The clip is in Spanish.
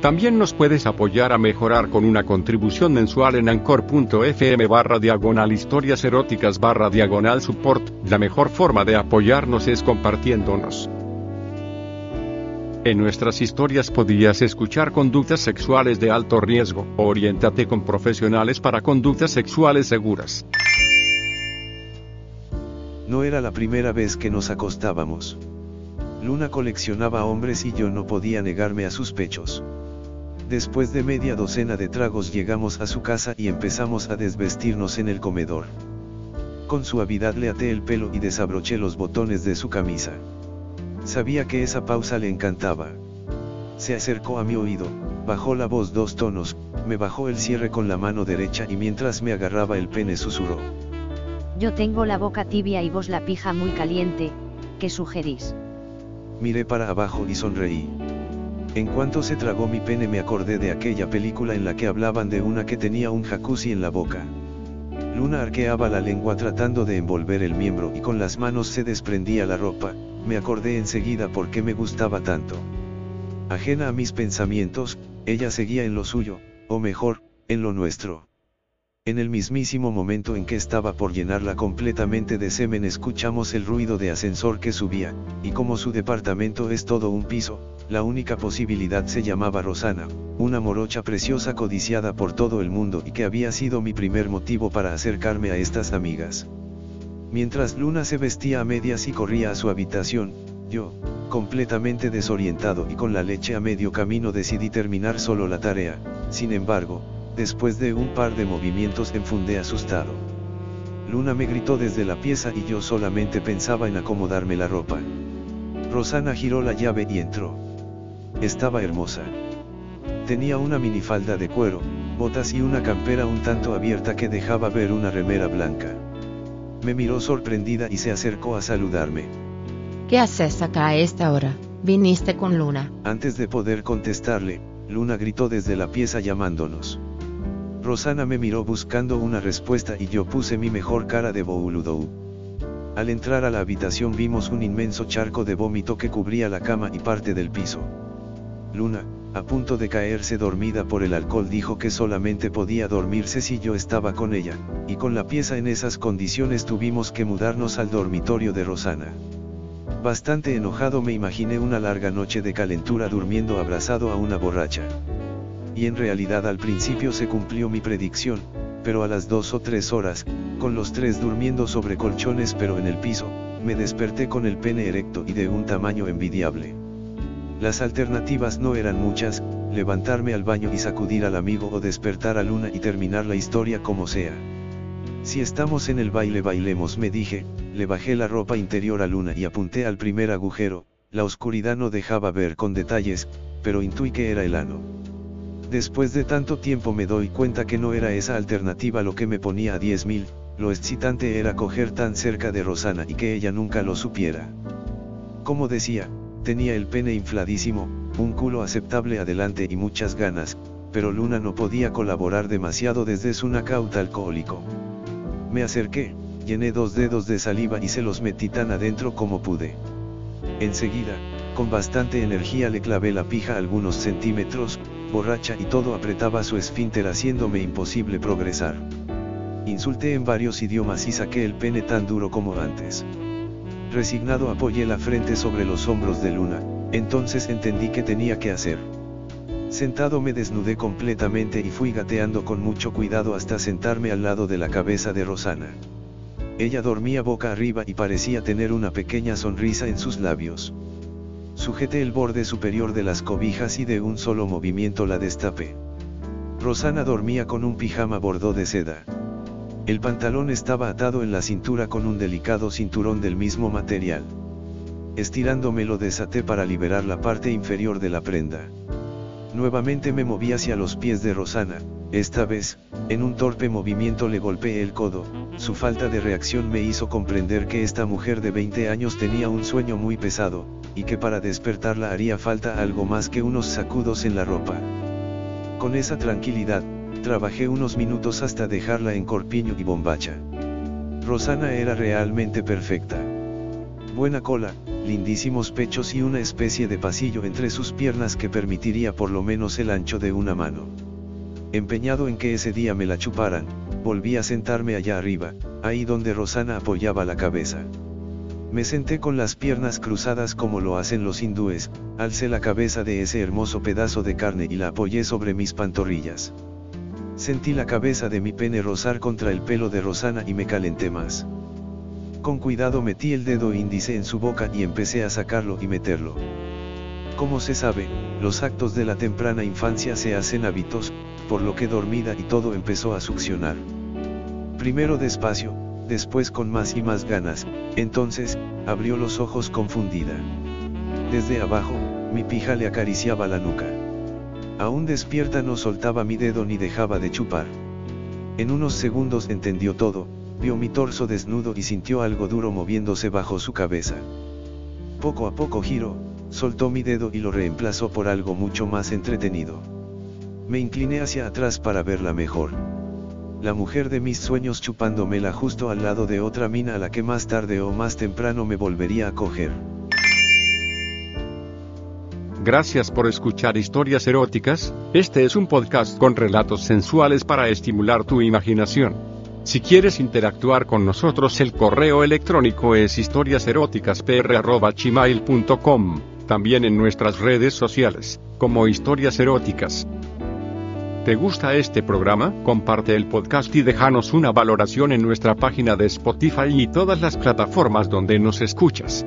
También nos puedes apoyar a mejorar con una contribución mensual en anchor.fm barra diagonal historias eróticas barra diagonal support. La mejor forma de apoyarnos es compartiéndonos. En nuestras historias podías escuchar conductas sexuales de alto riesgo. Oriéntate con profesionales para conductas sexuales seguras. No era la primera vez que nos acostábamos. Luna coleccionaba hombres y yo no podía negarme a sus pechos. Después de media docena de tragos llegamos a su casa y empezamos a desvestirnos en el comedor. Con suavidad le até el pelo y desabroché los botones de su camisa. Sabía que esa pausa le encantaba. Se acercó a mi oído, bajó la voz dos tonos, me bajó el cierre con la mano derecha y mientras me agarraba el pene susurró. Yo tengo la boca tibia y vos la pija muy caliente, ¿qué sugerís? Miré para abajo y sonreí. En cuanto se tragó mi pene me acordé de aquella película en la que hablaban de una que tenía un jacuzzi en la boca. Luna arqueaba la lengua tratando de envolver el miembro y con las manos se desprendía la ropa, me acordé enseguida por qué me gustaba tanto. Ajena a mis pensamientos, ella seguía en lo suyo, o mejor, en lo nuestro. En el mismísimo momento en que estaba por llenarla completamente de semen escuchamos el ruido de ascensor que subía, y como su departamento es todo un piso, la única posibilidad se llamaba Rosana, una morocha preciosa codiciada por todo el mundo y que había sido mi primer motivo para acercarme a estas amigas. Mientras Luna se vestía a medias y corría a su habitación, yo, completamente desorientado y con la leche a medio camino decidí terminar solo la tarea, sin embargo, después de un par de movimientos enfundé asustado. Luna me gritó desde la pieza y yo solamente pensaba en acomodarme la ropa. Rosana giró la llave y entró. Estaba hermosa. Tenía una minifalda de cuero, botas y una campera un tanto abierta que dejaba ver una remera blanca. Me miró sorprendida y se acercó a saludarme. ¿Qué haces acá a esta hora? Viniste con Luna. Antes de poder contestarle, Luna gritó desde la pieza llamándonos. Rosana me miró buscando una respuesta y yo puse mi mejor cara de Bouludou. Al entrar a la habitación vimos un inmenso charco de vómito que cubría la cama y parte del piso. Luna, a punto de caerse dormida por el alcohol dijo que solamente podía dormirse si yo estaba con ella, y con la pieza en esas condiciones tuvimos que mudarnos al dormitorio de Rosana. Bastante enojado me imaginé una larga noche de calentura durmiendo abrazado a una borracha. Y en realidad al principio se cumplió mi predicción, pero a las dos o tres horas, con los tres durmiendo sobre colchones pero en el piso, me desperté con el pene erecto y de un tamaño envidiable. Las alternativas no eran muchas, levantarme al baño y sacudir al amigo o despertar a Luna y terminar la historia como sea. Si estamos en el baile bailemos me dije, le bajé la ropa interior a Luna y apunté al primer agujero, la oscuridad no dejaba ver con detalles, pero intuí que era el ano. Después de tanto tiempo me doy cuenta que no era esa alternativa lo que me ponía a 10.000, lo excitante era coger tan cerca de Rosana y que ella nunca lo supiera. Como decía, Tenía el pene infladísimo, un culo aceptable adelante y muchas ganas, pero Luna no podía colaborar demasiado desde su nacauta alcohólico. Me acerqué, llené dos dedos de saliva y se los metí tan adentro como pude. Enseguida, con bastante energía le clavé la pija algunos centímetros, borracha y todo apretaba su esfínter haciéndome imposible progresar. Insulté en varios idiomas y saqué el pene tan duro como antes. Resignado apoyé la frente sobre los hombros de Luna, entonces entendí que tenía que hacer. Sentado me desnudé completamente y fui gateando con mucho cuidado hasta sentarme al lado de la cabeza de Rosana. Ella dormía boca arriba y parecía tener una pequeña sonrisa en sus labios. Sujeté el borde superior de las cobijas y de un solo movimiento la destapé. Rosana dormía con un pijama bordó de seda. El pantalón estaba atado en la cintura con un delicado cinturón del mismo material. Estirándome lo desaté para liberar la parte inferior de la prenda. Nuevamente me moví hacia los pies de Rosana, Esta vez, en un torpe movimiento le golpeé el codo, su falta de reacción me hizo comprender que esta mujer de 20 años tenía un sueño muy pesado, y que para despertarla haría falta algo más que unos sacudos en la ropa. Con esa tranquilidad, trabajé unos minutos hasta dejarla en corpiño y bombacha. Rosana era realmente perfecta. Buena cola, lindísimos pechos y una especie de pasillo entre sus piernas que permitiría por lo menos el ancho de una mano. Empeñado en que ese día me la chuparan, volví a sentarme allá arriba, ahí donde Rosana apoyaba la cabeza. Me senté con las piernas cruzadas como lo hacen los hindúes, alcé la cabeza de ese hermoso pedazo de carne y la apoyé sobre mis pantorrillas. Sentí la cabeza de mi pene rozar contra el pelo de Rosana y me calenté más. Con cuidado metí el dedo índice en su boca y empecé a sacarlo y meterlo. Como se sabe, los actos de la temprana infancia se hacen hábitos, por lo que dormida y todo empezó a succionar. Primero despacio, después con más y más ganas, entonces, abrió los ojos confundida. Desde abajo, mi pija le acariciaba la nuca. Aún despierta no soltaba mi dedo ni dejaba de chupar. En unos segundos entendió todo, vio mi torso desnudo y sintió algo duro moviéndose bajo su cabeza. Poco a poco giró, soltó mi dedo y lo reemplazó por algo mucho más entretenido. Me incliné hacia atrás para verla mejor. La mujer de mis sueños chupándomela justo al lado de otra mina a la que más tarde o más temprano me volvería a coger. Gracias por escuchar historias eróticas, este es un podcast con relatos sensuales para estimular tu imaginación. Si quieres interactuar con nosotros el correo electrónico es historiaseroticaspr.gmail.com, también en nuestras redes sociales, como historias eróticas. ¿Te gusta este programa? Comparte el podcast y déjanos una valoración en nuestra página de Spotify y todas las plataformas donde nos escuchas.